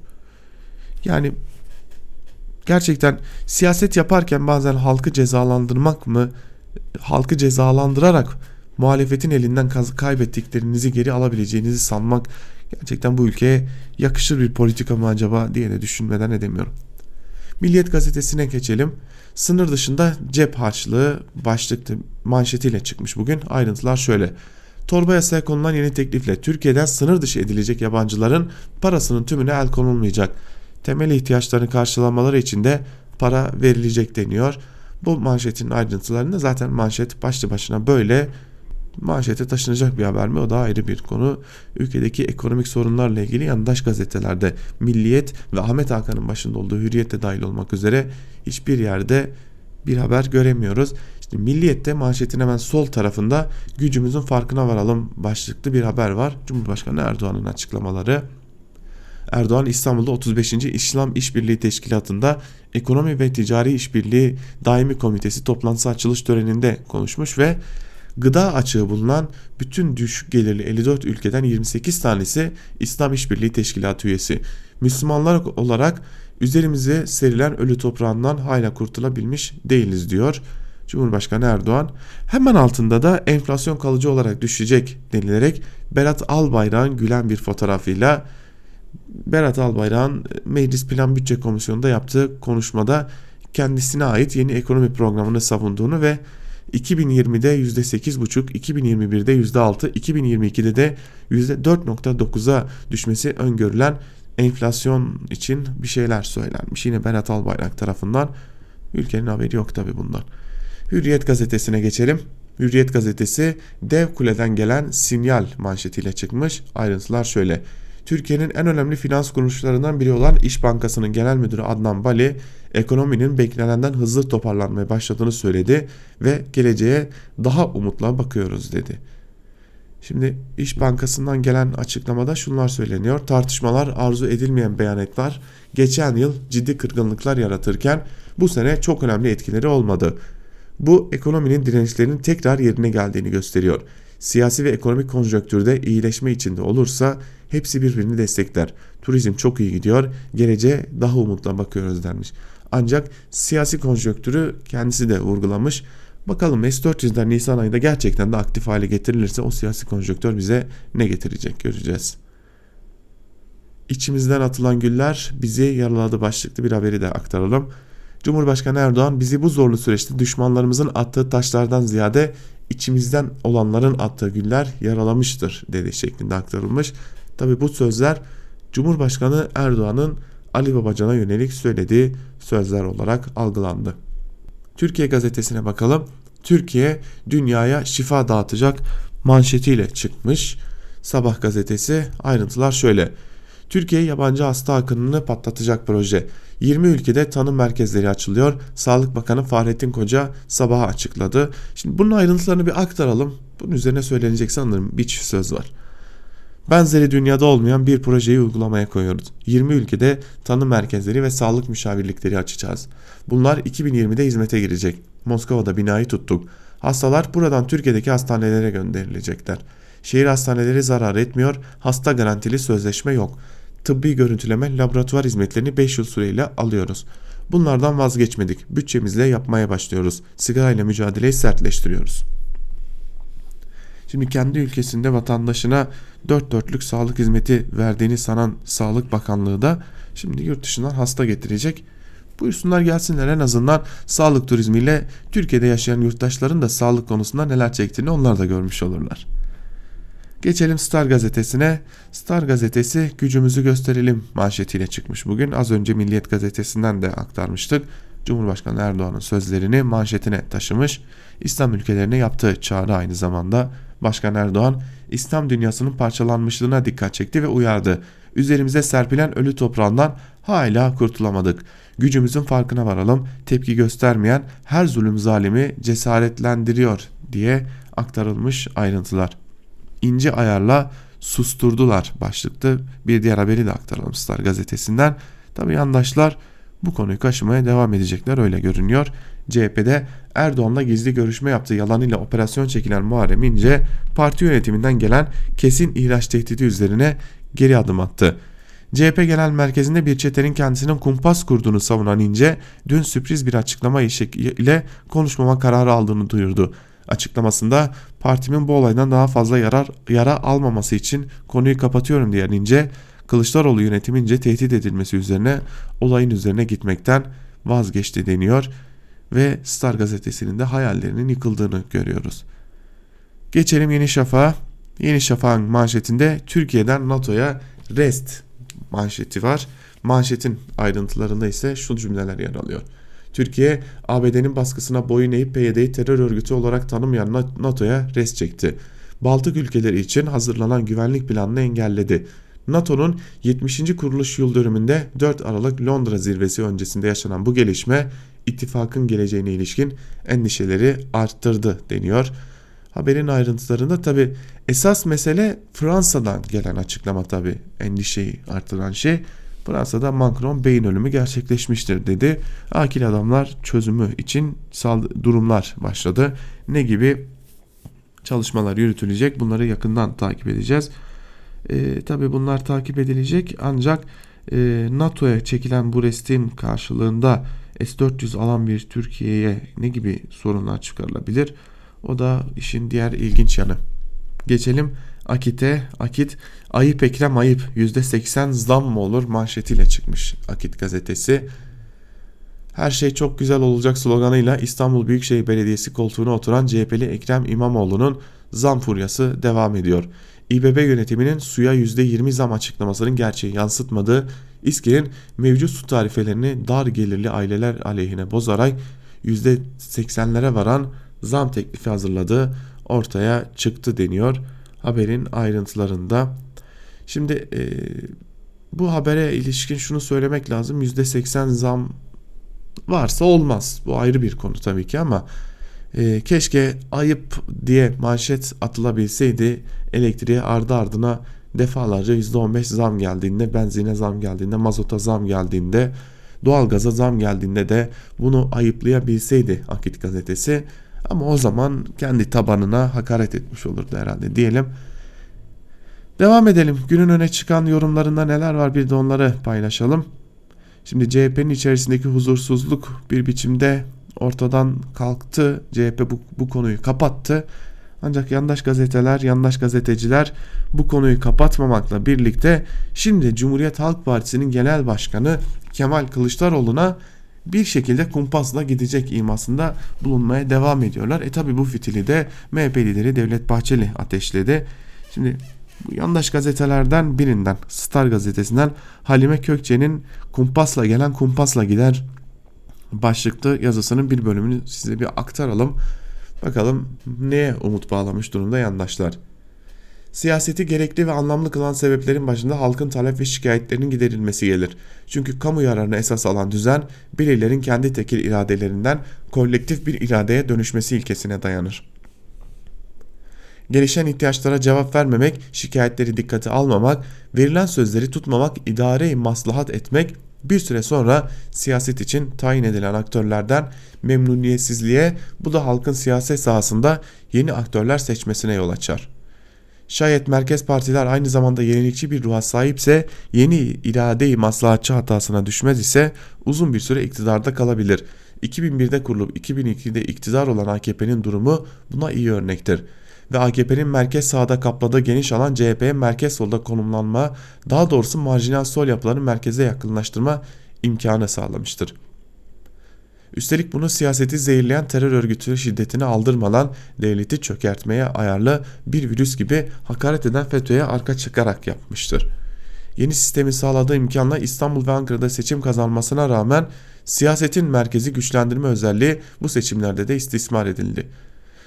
Yani gerçekten siyaset yaparken bazen halkı cezalandırmak mı, halkı cezalandırarak muhalefetin elinden kaybettiklerinizi geri alabileceğinizi sanmak gerçekten bu ülkeye yakışır bir politika mı acaba diye de düşünmeden edemiyorum. Milliyet gazetesine geçelim. Sınır dışında cep harçlığı başlıklı manşetiyle çıkmış bugün. Ayrıntılar şöyle. Torba yasaya konulan yeni teklifle Türkiye'den sınır dışı edilecek yabancıların parasının tümüne el konulmayacak. Temel ihtiyaçlarını karşılamaları için de para verilecek deniyor. Bu manşetin ayrıntılarında zaten manşet başlı başına böyle manşete taşınacak bir haber mi o da ayrı bir konu. Ülkedeki ekonomik sorunlarla ilgili yandaş gazetelerde Milliyet ve Ahmet Hakan'ın başında olduğu Hürriyet'te dahil olmak üzere hiçbir yerde bir haber göremiyoruz. İşte Milliyet'te manşetin hemen sol tarafında gücümüzün farkına varalım başlıklı bir haber var. Cumhurbaşkanı Erdoğan'ın açıklamaları. Erdoğan İstanbul'da 35. İslam İşbirliği Teşkilatı'nda Ekonomi ve Ticari İşbirliği Daimi Komitesi toplantısı açılış töreninde konuşmuş ve gıda açığı bulunan bütün düşük gelirli 54 ülkeden 28 tanesi İslam İşbirliği Teşkilatı üyesi. Müslümanlar olarak üzerimize serilen ölü toprağından hala kurtulabilmiş değiliz diyor. Cumhurbaşkanı Erdoğan hemen altında da enflasyon kalıcı olarak düşecek denilerek Berat Albayrak'ın gülen bir fotoğrafıyla Berat Albayrak'ın Meclis Plan Bütçe Komisyonu'nda yaptığı konuşmada kendisine ait yeni ekonomi programını savunduğunu ve 2020'de %8,5, 2021'de %6, 2022'de de %4,9'a düşmesi öngörülen enflasyon için bir şeyler söylenmiş. Yine Berat Albayrak tarafından ülkenin haberi yok tabi bundan. Hürriyet gazetesine geçelim. Hürriyet gazetesi dev kuleden gelen sinyal manşetiyle çıkmış. Ayrıntılar şöyle. Türkiye'nin en önemli finans kuruluşlarından biri olan İş Bankası'nın genel müdürü Adnan Bali ekonominin beklenenden hızlı toparlanmaya başladığını söyledi ve geleceğe daha umutla bakıyoruz dedi. Şimdi İş Bankası'ndan gelen açıklamada şunlar söyleniyor. Tartışmalar, arzu edilmeyen beyanatlar geçen yıl ciddi kırgınlıklar yaratırken bu sene çok önemli etkileri olmadı. Bu ekonominin dirençlerinin tekrar yerine geldiğini gösteriyor. Siyasi ve ekonomik konjonktürde iyileşme içinde olursa hepsi birbirini destekler. Turizm çok iyi gidiyor, geleceğe daha umutla bakıyoruz denmiş. Ancak siyasi konjonktürü kendisi de vurgulamış. Bakalım S-400'ler Nisan ayında gerçekten de aktif hale getirilirse o siyasi konjonktür bize ne getirecek göreceğiz. İçimizden atılan güller bizi yaraladı başlıklı bir haberi de aktaralım. Cumhurbaşkanı Erdoğan bizi bu zorlu süreçte düşmanlarımızın attığı taşlardan ziyade içimizden olanların attığı güller yaralamıştır dedi şeklinde aktarılmış. Tabi bu sözler Cumhurbaşkanı Erdoğan'ın Ali Babacan'a yönelik söylediği sözler olarak algılandı. Türkiye gazetesine bakalım. Türkiye dünyaya şifa dağıtacak manşetiyle çıkmış. Sabah gazetesi ayrıntılar şöyle. Türkiye yabancı hasta akınını patlatacak proje. 20 ülkede tanım merkezleri açılıyor. Sağlık Bakanı Fahrettin Koca sabaha açıkladı. Şimdi bunun ayrıntılarını bir aktaralım. Bunun üzerine söylenecek sanırım bir çift söz var. Benzeri dünyada olmayan bir projeyi uygulamaya koyuyoruz. 20 ülkede tanı merkezleri ve sağlık müşavirlikleri açacağız. Bunlar 2020'de hizmete girecek. Moskova'da binayı tuttuk. Hastalar buradan Türkiye'deki hastanelere gönderilecekler. Şehir hastaneleri zarar etmiyor, hasta garantili sözleşme yok. Tıbbi görüntüleme, laboratuvar hizmetlerini 5 yıl süreyle alıyoruz. Bunlardan vazgeçmedik. Bütçemizle yapmaya başlıyoruz. Sigarayla mücadeleyi sertleştiriyoruz.'' Şimdi kendi ülkesinde vatandaşına dört dörtlük sağlık hizmeti verdiğini sanan Sağlık Bakanlığı da şimdi yurt dışından hasta getirecek. Buyursunlar gelsinler en azından sağlık turizmiyle Türkiye'de yaşayan yurttaşların da sağlık konusunda neler çektiğini onlar da görmüş olurlar. Geçelim Star gazetesine. Star gazetesi gücümüzü gösterelim manşetiyle çıkmış bugün. Az önce Milliyet gazetesinden de aktarmıştık. Cumhurbaşkanı Erdoğan'ın sözlerini manşetine taşımış. İslam ülkelerine yaptığı çağrı aynı zamanda Başkan Erdoğan İslam dünyasının parçalanmışlığına dikkat çekti ve uyardı. Üzerimize serpilen ölü toprağından hala kurtulamadık. Gücümüzün farkına varalım. Tepki göstermeyen her zulüm zalimi cesaretlendiriyor diye aktarılmış ayrıntılar. İnce ayarla susturdular başlıklı bir diğer haberi de aktaralım Star gazetesinden. Tabi yandaşlar bu konuyu kaşımaya devam edecekler öyle görünüyor. CHP'de Erdoğan'la gizli görüşme yaptığı yalanıyla operasyon çekilen Muharrem İnce parti yönetiminden gelen kesin ihraç tehdidi üzerine geri adım attı. CHP Genel Merkezi'nde bir çetenin kendisinin kumpas kurduğunu savunan İnce dün sürpriz bir açıklama ile konuşmama kararı aldığını duyurdu. Açıklamasında partimin bu olaydan daha fazla yarar, yara almaması için konuyu kapatıyorum diyen İnce Kılıçdaroğlu yönetimince tehdit edilmesi üzerine olayın üzerine gitmekten vazgeçti deniyor ve Star gazetesinin de hayallerinin yıkıldığını görüyoruz. Geçelim Yeni Şafak'a. Yeni Şafak'ın manşetinde Türkiye'den NATO'ya rest manşeti var. Manşetin ayrıntılarında ise şu cümleler yer alıyor. Türkiye, ABD'nin baskısına boyun eğip PYD'yi terör örgütü olarak tanımayan NATO'ya rest çekti. Baltık ülkeleri için hazırlanan güvenlik planını engelledi. NATO'nun 70. kuruluş yıl dönümünde 4 Aralık Londra zirvesi öncesinde yaşanan bu gelişme ittifakın geleceğine ilişkin endişeleri arttırdı deniyor. Haberin ayrıntılarında tabi esas mesele Fransa'dan gelen açıklama tabi endişeyi artıran şey. Fransa'da Macron beyin ölümü gerçekleşmiştir dedi. Akil adamlar çözümü için durumlar başladı. Ne gibi çalışmalar yürütülecek bunları yakından takip edeceğiz. E, tabii bunlar takip edilecek ancak e, NATO'ya çekilen bu restin karşılığında S-400 alan bir Türkiye'ye ne gibi sorunlar çıkarılabilir? O da işin diğer ilginç yanı. Geçelim Akit'e. Akit ayıp Ekrem ayıp %80 zam mı olur manşetiyle çıkmış Akit gazetesi. Her şey çok güzel olacak sloganıyla İstanbul Büyükşehir Belediyesi koltuğuna oturan CHP'li Ekrem İmamoğlu'nun zam furyası devam ediyor. İBB yönetiminin suya %20 zam açıklamasının gerçeği yansıtmadığı İSKİ'nin mevcut su tarifelerini dar gelirli aileler aleyhine bozarak %80'lere varan zam teklifi hazırladığı ortaya çıktı deniyor haberin ayrıntılarında. Şimdi e, bu habere ilişkin şunu söylemek lazım %80 zam varsa olmaz bu ayrı bir konu tabii ki ama e, keşke ayıp diye manşet atılabilseydi elektriğe ardı ardına defalarca %15 zam geldiğinde, benzine zam geldiğinde, mazota zam geldiğinde, doğalgaza zam geldiğinde de bunu ayıplayabilseydi Akit gazetesi. Ama o zaman kendi tabanına hakaret etmiş olurdu herhalde diyelim. Devam edelim. Günün öne çıkan yorumlarında neler var bir de onları paylaşalım. Şimdi CHP'nin içerisindeki huzursuzluk bir biçimde ortadan kalktı. CHP bu, bu konuyu kapattı. Ancak yandaş gazeteler, yandaş gazeteciler bu konuyu kapatmamakla birlikte şimdi Cumhuriyet Halk Partisi'nin genel başkanı Kemal Kılıçdaroğlu'na bir şekilde kumpasla gidecek imasında bulunmaya devam ediyorlar. E tabi bu fitili de MHP lideri Devlet Bahçeli ateşledi. Şimdi bu yandaş gazetelerden birinden Star gazetesinden Halime Kökçe'nin kumpasla gelen kumpasla gider başlıklı yazısının bir bölümünü size bir aktaralım. Bakalım neye umut bağlamış durumda yandaşlar. Siyaseti gerekli ve anlamlı kılan sebeplerin başında halkın talep ve şikayetlerinin giderilmesi gelir. Çünkü kamu yararını esas alan düzen bireylerin kendi tekil iradelerinden kolektif bir iradeye dönüşmesi ilkesine dayanır. Gelişen ihtiyaçlara cevap vermemek, şikayetleri dikkate almamak, verilen sözleri tutmamak, idare-i maslahat etmek bir süre sonra siyaset için tayin edilen aktörlerden memnuniyetsizliğe bu da halkın siyaset sahasında yeni aktörler seçmesine yol açar. Şayet merkez partiler aynı zamanda yenilikçi bir ruha sahipse yeni irade-i maslahatçı hatasına düşmez ise uzun bir süre iktidarda kalabilir. 2001'de kurulup 2002'de iktidar olan AKP'nin durumu buna iyi örnektir ve AKP'nin merkez sağda kapladığı geniş alan CHP'ye merkez solda konumlanma, daha doğrusu marjinal sol yapıların merkeze yakınlaştırma imkanı sağlamıştır. Üstelik bunu siyaseti zehirleyen terör örgütü şiddetini aldırmadan devleti çökertmeye ayarlı bir virüs gibi hakaret eden FETÖ'ye arka çıkarak yapmıştır. Yeni sistemi sağladığı imkanla İstanbul ve Ankara'da seçim kazanmasına rağmen siyasetin merkezi güçlendirme özelliği bu seçimlerde de istismar edildi.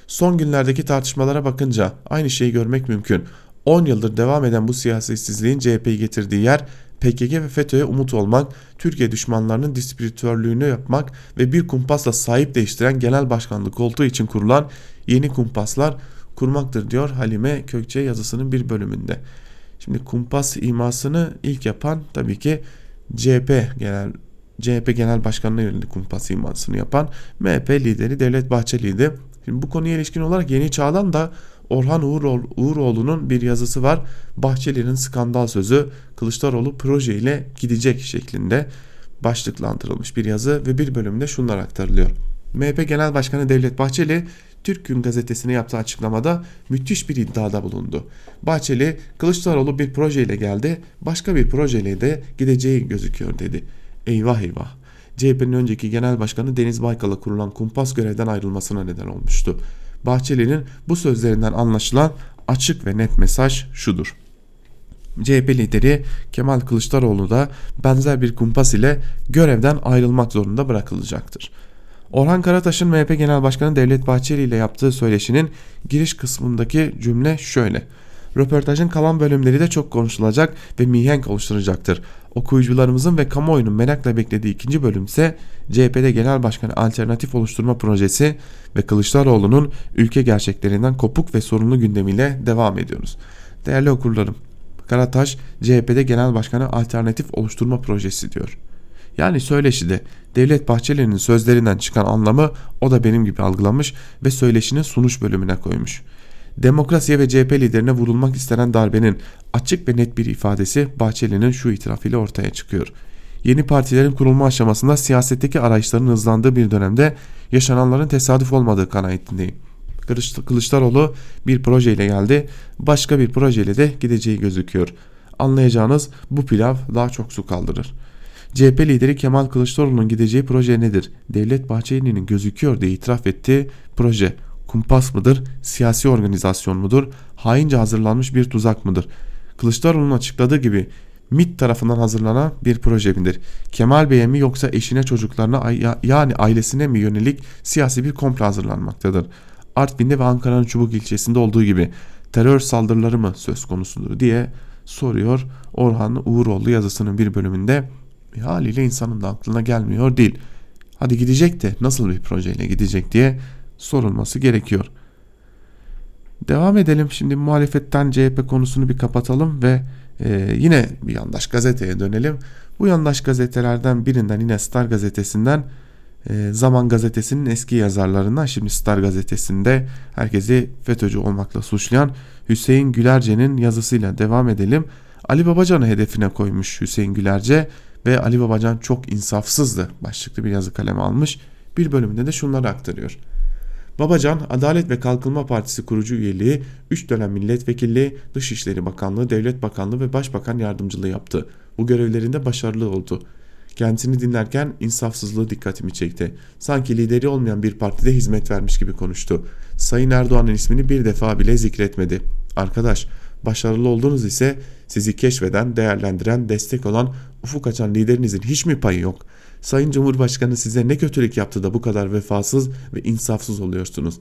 Son günlerdeki tartışmalara bakınca aynı şeyi görmek mümkün. 10 yıldır devam eden bu siyasetsizliğin CHP'yi getirdiği yer PKK ve FETÖ'ye umut olmak, Türkiye düşmanlarının distribütörlüğünü yapmak ve bir kumpasla sahip değiştiren genel başkanlık koltuğu için kurulan yeni kumpaslar kurmaktır diyor Halime Kökçe yazısının bir bölümünde. Şimdi kumpas imasını ilk yapan tabii ki CHP genel CHP Genel Başkanı'na yönelik kumpas imasını yapan MHP lideri Devlet Bahçeli'ydi. Şimdi bu konuya ilişkin olarak Yeni Çağ'dan da Orhan Uğuroğlu'nun bir yazısı var. Bahçeli'nin skandal sözü Kılıçdaroğlu proje ile gidecek şeklinde başlıklandırılmış bir yazı ve bir bölümde şunlar aktarılıyor. MHP Genel Başkanı Devlet Bahçeli Türk Gün gazetesine yaptığı açıklamada müthiş bir iddiada bulundu. Bahçeli Kılıçdaroğlu bir projeyle geldi başka bir projeyle de gideceği gözüküyor dedi. Eyvah eyvah CHP'nin önceki genel başkanı Deniz Baykal'a kurulan kumpas görevden ayrılmasına neden olmuştu. Bahçeli'nin bu sözlerinden anlaşılan açık ve net mesaj şudur. CHP lideri Kemal Kılıçdaroğlu da benzer bir kumpas ile görevden ayrılmak zorunda bırakılacaktır. Orhan Karataş'ın MHP Genel Başkanı Devlet Bahçeli ile yaptığı söyleşinin giriş kısmındaki cümle şöyle. Röportajın kalan bölümleri de çok konuşulacak ve mihenk oluşturacaktır. Okuyucularımızın ve kamuoyunun merakla beklediği ikinci bölüm ise CHP'de Genel Başkanı Alternatif Oluşturma Projesi ve Kılıçdaroğlu'nun ülke gerçeklerinden kopuk ve sorunlu gündemiyle devam ediyoruz. Değerli okurlarım, Karataş CHP'de Genel Başkanı Alternatif Oluşturma Projesi diyor. Yani söyleşide Devlet Bahçeli'nin sözlerinden çıkan anlamı o da benim gibi algılamış ve söyleşinin sunuş bölümüne koymuş.'' Demokrasiye ve CHP liderine vurulmak istenen darbenin açık ve net bir ifadesi Bahçeli'nin şu itirafıyla ortaya çıkıyor. Yeni partilerin kurulma aşamasında siyasetteki arayışların hızlandığı bir dönemde yaşananların tesadüf olmadığı kanaatindeyim. Kılıçdaroğlu bir projeyle geldi, başka bir projeyle de gideceği gözüküyor. Anlayacağınız bu pilav daha çok su kaldırır. CHP lideri Kemal Kılıçdaroğlu'nun gideceği proje nedir? Devlet Bahçeli'nin gözüküyor diye itiraf ettiği proje kumpas mıdır, siyasi organizasyon mudur, haince hazırlanmış bir tuzak mıdır? Kılıçdaroğlu'nun açıkladığı gibi MIT tarafından hazırlanan bir proje midir? Kemal Bey'e mi yoksa eşine çocuklarına yani ailesine mi yönelik siyasi bir komplo hazırlanmaktadır? Artvin'de ve Ankara'nın Çubuk ilçesinde olduğu gibi terör saldırıları mı söz konusudur diye soruyor Orhan Uğuroğlu yazısının bir bölümünde. Haliyle insanın da aklına gelmiyor değil. Hadi gidecek de nasıl bir projeyle gidecek diye sorulması gerekiyor. Devam edelim şimdi muhalefetten CHP konusunu bir kapatalım ve e, yine bir yandaş gazeteye dönelim. Bu yandaş gazetelerden birinden yine Star gazetesinden e, Zaman gazetesinin eski yazarlarından şimdi Star gazetesinde herkesi FETÖ'cü olmakla suçlayan Hüseyin Gülerce'nin yazısıyla devam edelim. Ali Babacan'ı hedefine koymuş Hüseyin Gülerce ve Ali Babacan çok insafsızdı başlıklı bir yazı kaleme almış. Bir bölümünde de şunları aktarıyor. Babacan, Adalet ve Kalkınma Partisi kurucu üyeliği, 3 dönem milletvekilliği, Dışişleri Bakanlığı, Devlet Bakanlığı ve Başbakan yardımcılığı yaptı. Bu görevlerinde başarılı oldu. Kendisini dinlerken insafsızlığı dikkatimi çekti. Sanki lideri olmayan bir partide hizmet vermiş gibi konuştu. Sayın Erdoğan'ın ismini bir defa bile zikretmedi. Arkadaş, başarılı oldunuz ise sizi keşfeden, değerlendiren, destek olan, ufuk açan liderinizin hiç mi payı yok?'' Sayın Cumhurbaşkanı size ne kötülük yaptı da bu kadar vefasız ve insafsız oluyorsunuz?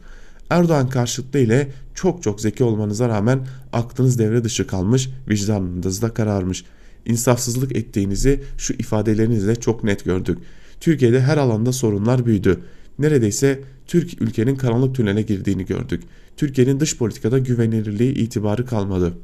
Erdoğan karşıtlığı ile çok çok zeki olmanıza rağmen aklınız devre dışı kalmış, vicdanınız da kararmış. İnsafsızlık ettiğinizi şu ifadelerinizle çok net gördük. Türkiye'de her alanda sorunlar büyüdü. Neredeyse Türk ülkenin karanlık tünele girdiğini gördük. Türkiye'nin dış politikada güvenilirliği itibarı kalmadı.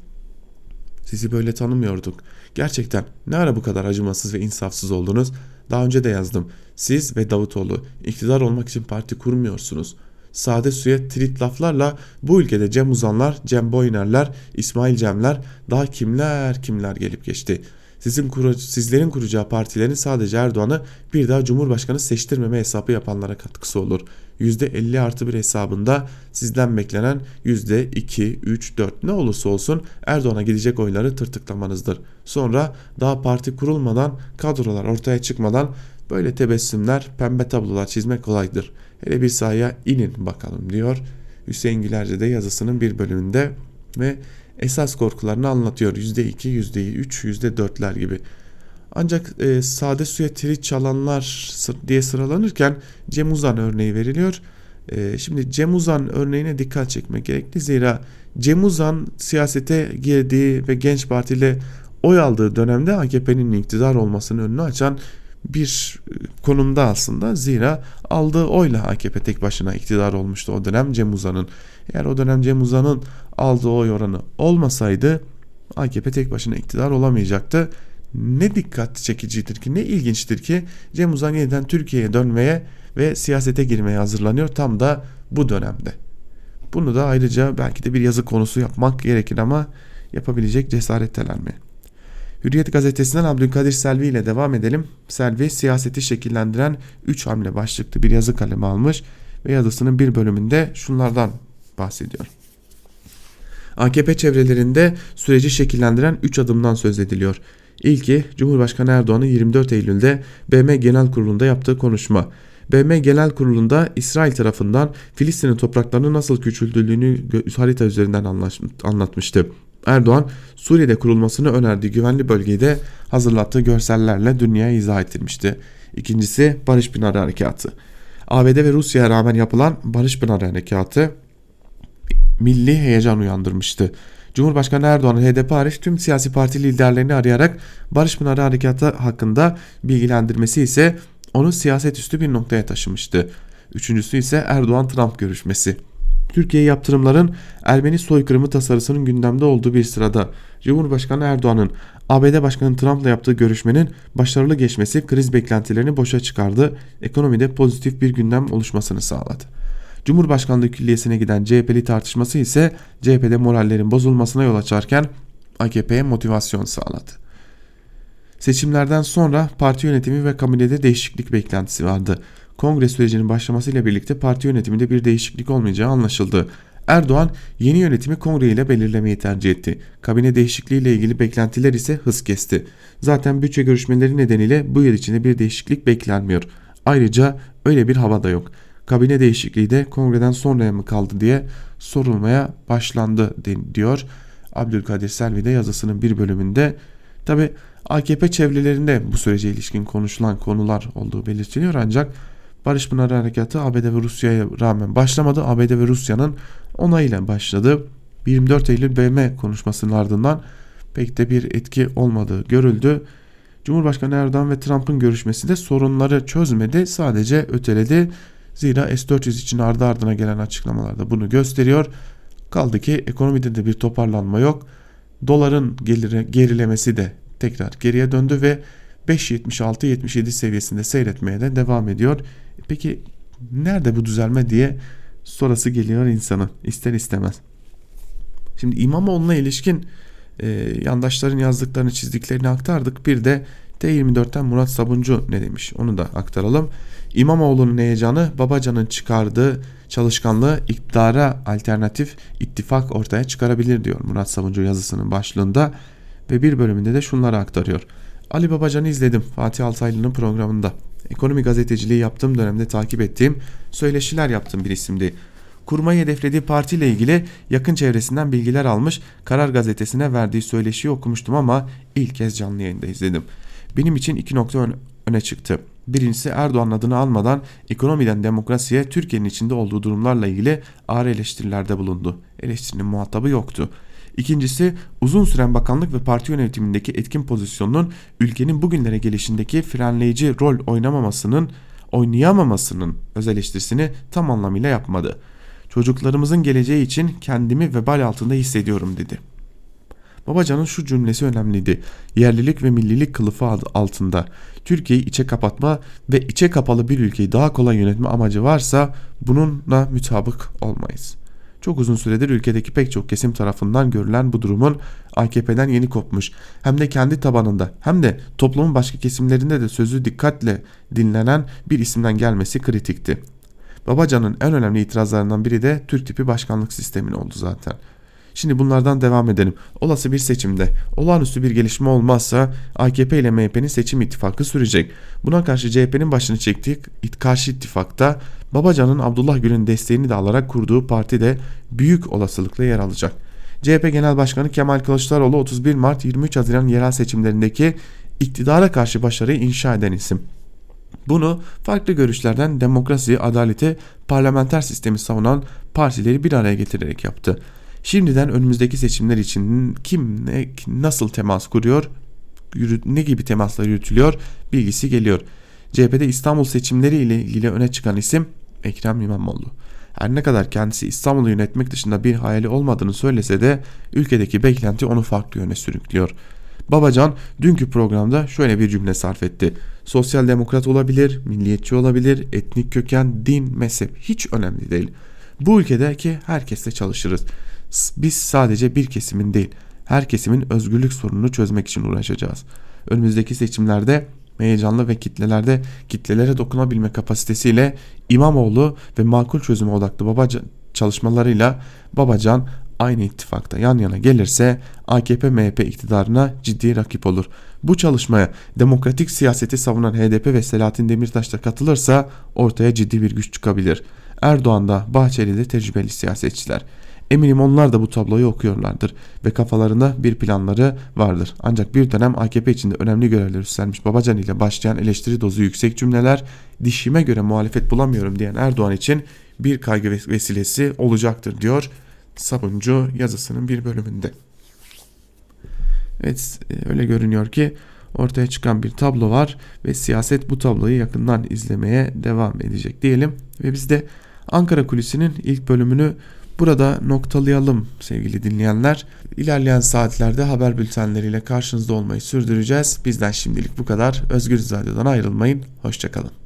Sizi böyle tanımıyorduk. Gerçekten ne ara bu kadar acımasız ve insafsız oldunuz? Daha önce de yazdım. Siz ve Davutoğlu iktidar olmak için parti kurmuyorsunuz. Sade suya trit laflarla bu ülkede Cem Uzanlar, Cem Boynerler, İsmail Cemler daha kimler kimler gelip geçti. Sizin kuru, sizlerin kuracağı partilerin sadece Erdoğan'ı bir daha Cumhurbaşkanı seçtirmeme hesabı yapanlara katkısı olur. %50 artı bir hesabında sizden beklenen %2, 3, 4 ne olursa olsun Erdoğan'a gidecek oyları tırtıklamanızdır. Sonra daha parti kurulmadan kadrolar ortaya çıkmadan böyle tebessümler pembe tablolar çizmek kolaydır. Hele bir sahaya inin bakalım diyor Hüseyin Gülerce de yazısının bir bölümünde ve esas korkularını anlatıyor. %2, %3, %4'ler gibi. Ancak e, sade suya trit çalanlar diye sıralanırken Cem Uzan örneği veriliyor. E, şimdi Cem Uzan örneğine dikkat çekmek gerekli. Zira Cem Uzan siyasete girdiği ve Genç Parti ile oy aldığı dönemde AKP'nin iktidar olmasının önünü açan bir e, konumda aslında zira aldığı oyla AKP tek başına iktidar olmuştu o dönem Cem Uzan'ın. Eğer o dönem Cem Uzan'ın aldığı oy oranı olmasaydı AKP tek başına iktidar olamayacaktı. Ne dikkat çekicidir ki ne ilginçtir ki Cem Uzan yeniden Türkiye'ye dönmeye ve siyasete girmeye hazırlanıyor tam da bu dönemde. Bunu da ayrıca belki de bir yazı konusu yapmak gerekir ama yapabilecek cesaretteler mi? Hürriyet gazetesinden Abdülkadir Selvi ile devam edelim. Selvi siyaseti şekillendiren 3 hamle başlıklı bir yazı kalemi almış ve yazısının bir bölümünde şunlardan bahsediyor. AKP çevrelerinde süreci şekillendiren 3 adımdan söz ediliyor. İlki Cumhurbaşkanı Erdoğan'ın 24 Eylül'de BM Genel Kurulu'nda yaptığı konuşma. BM Genel Kurulu'nda İsrail tarafından Filistin'in topraklarını nasıl küçültüldüğünü harita üzerinden anlatmıştı. Erdoğan Suriye'de kurulmasını önerdiği güvenli bölgeyi de hazırlattığı görsellerle dünyaya izah ettirmişti. İkincisi Barış Pınarı Harekatı. ABD ve Rusya'ya rağmen yapılan Barış Pınarı Harekatı milli heyecan uyandırmıştı. Cumhurbaşkanı Erdoğan'ın HDP hariç tüm siyasi parti liderlerini arayarak Barış Pınarı Harekatı hakkında bilgilendirmesi ise onu siyaset üstü bir noktaya taşımıştı. Üçüncüsü ise Erdoğan-Trump görüşmesi. Türkiye yaptırımların Ermeni soykırımı tasarısının gündemde olduğu bir sırada Cumhurbaşkanı Erdoğan'ın ABD Başkanı Trump'la yaptığı görüşmenin başarılı geçmesi kriz beklentilerini boşa çıkardı, ekonomide pozitif bir gündem oluşmasını sağladı. Cumhurbaşkanlığı külliyesine giden CHP'li tartışması ise CHP'de morallerin bozulmasına yol açarken AKP'ye motivasyon sağladı. Seçimlerden sonra parti yönetimi ve kabinede değişiklik beklentisi vardı. Kongre sürecinin başlamasıyla birlikte parti yönetiminde bir değişiklik olmayacağı anlaşıldı. Erdoğan yeni yönetimi kongre ile belirlemeyi tercih etti. Kabine değişikliği ile ilgili beklentiler ise hız kesti. Zaten bütçe görüşmeleri nedeniyle bu yıl içinde bir değişiklik beklenmiyor. Ayrıca öyle bir hava da yok. Kabine değişikliği de kongreden sonraya mı kaldı diye sorulmaya başlandı diyor Abdülkadir Selvi de yazısının bir bölümünde. Tabi AKP çevrelerinde bu sürece ilişkin konuşulan konular olduğu belirtiliyor ancak Barış Pınarı Harekatı ABD ve Rusya'ya rağmen başlamadı. ABD ve Rusya'nın onayıyla başladı. 24 Eylül BM konuşmasının ardından pek de bir etki olmadığı görüldü. Cumhurbaşkanı Erdoğan ve Trump'ın görüşmesi de sorunları çözmedi sadece öteledi. Zira S-400 için ardı ardına gelen açıklamalarda bunu gösteriyor. Kaldı ki ekonomide de bir toparlanma yok. Doların gerilemesi de tekrar geriye döndü ve 5.76-77 seviyesinde seyretmeye de devam ediyor. Peki nerede bu düzelme diye sorası geliyor insanın ister istemez. Şimdi İmamoğlu'na ilişkin e, yandaşların yazdıklarını çizdiklerini aktardık. Bir de T24'ten Murat Sabuncu ne demiş onu da aktaralım. İmamoğlu'nun heyecanı Babacan'ın çıkardığı çalışkanlığı iktidara alternatif ittifak ortaya çıkarabilir diyor Murat Sabuncu yazısının başlığında ve bir bölümünde de şunları aktarıyor. Ali Babacan'ı izledim Fatih Altaylı'nın programında. Ekonomi gazeteciliği yaptığım dönemde takip ettiğim, söyleşiler yaptığım bir isimdi. Kurmayı hedeflediği partiyle ilgili yakın çevresinden bilgiler almış, Karar Gazetesi'ne verdiği söyleşiyi okumuştum ama ilk kez canlı yayında izledim. Benim için iki nokta öne çıktı. Birincisi Erdoğan adını almadan ekonomiden demokrasiye Türkiye'nin içinde olduğu durumlarla ilgili ağır eleştirilerde bulundu. Eleştirinin muhatabı yoktu. İkincisi uzun süren bakanlık ve parti yönetimindeki etkin pozisyonunun ülkenin bugünlere gelişindeki frenleyici rol oynamamasının oynayamamasının öz eleştirisini tam anlamıyla yapmadı. Çocuklarımızın geleceği için kendimi vebal altında hissediyorum dedi. Babacan'ın şu cümlesi önemliydi. Yerlilik ve millilik kılıfı altında Türkiye'yi içe kapatma ve içe kapalı bir ülkeyi daha kolay yönetme amacı varsa bununla mütabık olmayız. Çok uzun süredir ülkedeki pek çok kesim tarafından görülen bu durumun AKP'den yeni kopmuş hem de kendi tabanında hem de toplumun başka kesimlerinde de sözü dikkatle dinlenen bir isimden gelmesi kritikti. Babacan'ın en önemli itirazlarından biri de Türk tipi başkanlık sistemine oldu zaten. Şimdi bunlardan devam edelim. Olası bir seçimde olağanüstü bir gelişme olmazsa AKP ile MHP'nin seçim ittifakı sürecek. Buna karşı CHP'nin başını çektiği karşı ittifakta Babacan'ın Abdullah Gül'ün desteğini de alarak kurduğu parti de büyük olasılıkla yer alacak. CHP Genel Başkanı Kemal Kılıçdaroğlu 31 Mart 23 Haziran yerel seçimlerindeki iktidara karşı başarıyı inşa eden isim. Bunu farklı görüşlerden demokrasi, adaleti, parlamenter sistemi savunan partileri bir araya getirerek yaptı. Şimdiden önümüzdeki seçimler için kim ne, nasıl temas kuruyor, ne gibi temaslar yürütülüyor bilgisi geliyor. CHP'de İstanbul seçimleri ile ilgili öne çıkan isim Ekrem İmamoğlu. Her ne kadar kendisi İstanbul'u yönetmek dışında bir hayali olmadığını söylese de ülkedeki beklenti onu farklı yöne sürüklüyor. Babacan dünkü programda şöyle bir cümle sarf etti. Sosyal demokrat olabilir, milliyetçi olabilir, etnik köken, din, mezhep hiç önemli değil. Bu ülkedeki herkesle çalışırız. Biz sadece bir kesimin değil, her kesimin özgürlük sorununu çözmek için uğraşacağız. Önümüzdeki seçimlerde heyecanlı ve kitlelerde kitlelere dokunabilme kapasitesiyle İmamoğlu ve makul çözüme odaklı Babacan çalışmalarıyla Babacan aynı ittifakta yan yana gelirse AKP MHP iktidarına ciddi rakip olur. Bu çalışmaya demokratik siyaseti savunan HDP ve Selahattin Demirtaş da katılırsa ortaya ciddi bir güç çıkabilir. Erdoğan da Bahçeli de tecrübeli siyasetçiler. Eminim onlar da bu tabloyu okuyorlardır ve kafalarında bir planları vardır. Ancak bir dönem AKP içinde önemli görevler üstlenmiş Babacan ile başlayan eleştiri dozu yüksek cümleler dişime göre muhalefet bulamıyorum diyen Erdoğan için bir kaygı vesilesi olacaktır diyor Sabuncu yazısının bir bölümünde. Evet e, öyle görünüyor ki ortaya çıkan bir tablo var ve siyaset bu tabloyu yakından izlemeye devam edecek diyelim ve biz de Ankara Kulisi'nin ilk bölümünü Burada noktalayalım sevgili dinleyenler. İlerleyen saatlerde haber bültenleriyle karşınızda olmayı sürdüreceğiz. Bizden şimdilik bu kadar. Özgür Radyo'dan ayrılmayın. Hoşçakalın.